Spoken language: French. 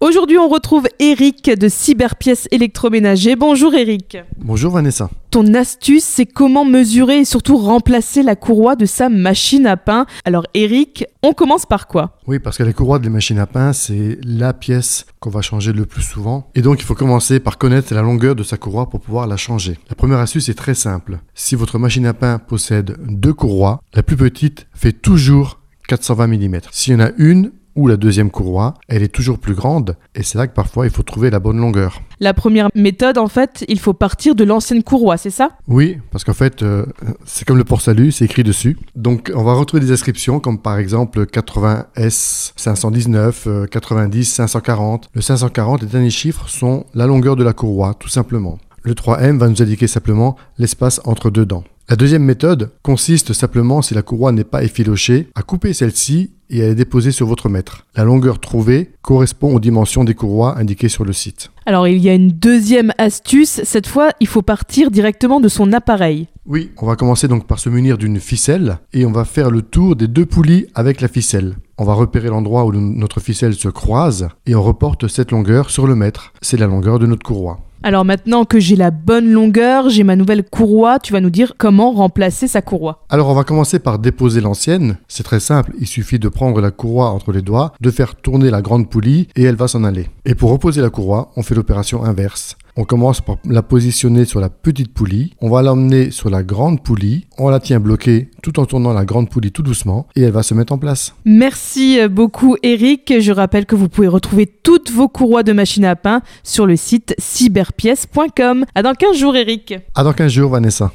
Aujourd'hui, on retrouve Eric de Cyberpièces électroménager. Bonjour Eric. Bonjour Vanessa. Ton astuce, c'est comment mesurer et surtout remplacer la courroie de sa machine à pain. Alors Eric, on commence par quoi? Oui, parce que la courroie des machines à pain, c'est la pièce qu'on va changer le plus souvent. Et donc, il faut commencer par connaître la longueur de sa courroie pour pouvoir la changer. La première astuce est très simple. Si votre machine à pain possède deux courroies, la plus petite fait toujours 420 mm. S'il y en a une ou la deuxième courroie, elle est toujours plus grande et c'est là que parfois il faut trouver la bonne longueur. La première méthode, en fait, il faut partir de l'ancienne courroie, c'est ça? Oui, parce qu'en fait, euh, c'est comme le port salut, c'est écrit dessus. Donc on va retrouver des inscriptions comme par exemple 80S 519, 90 540. Le 540, les derniers chiffres sont la longueur de la courroie, tout simplement. Le 3M va nous indiquer simplement l'espace entre deux dents. La deuxième méthode consiste simplement, si la courroie n'est pas effilochée, à couper celle-ci et à la déposer sur votre mètre. La longueur trouvée correspond aux dimensions des courroies indiquées sur le site. Alors il y a une deuxième astuce, cette fois il faut partir directement de son appareil. Oui, on va commencer donc par se munir d'une ficelle et on va faire le tour des deux poulies avec la ficelle. On va repérer l'endroit où notre ficelle se croise et on reporte cette longueur sur le mètre. C'est la longueur de notre courroie. Alors maintenant que j'ai la bonne longueur, j'ai ma nouvelle courroie, tu vas nous dire comment remplacer sa courroie. Alors on va commencer par déposer l'ancienne. C'est très simple, il suffit de prendre la courroie entre les doigts, de faire tourner la grande poulie et elle va s'en aller. Et pour reposer la courroie, on fait l'opération inverse. On commence par la positionner sur la petite poulie, on va l'emmener sur la grande poulie, on la tient bloquée tout en tournant la grande poulie tout doucement et elle va se mettre en place. Merci beaucoup Eric, je rappelle que vous pouvez retrouver toutes vos courroies de machine à pain sur le site cyberpièce.com. À dans 15 jours Eric. À dans 15 jours Vanessa.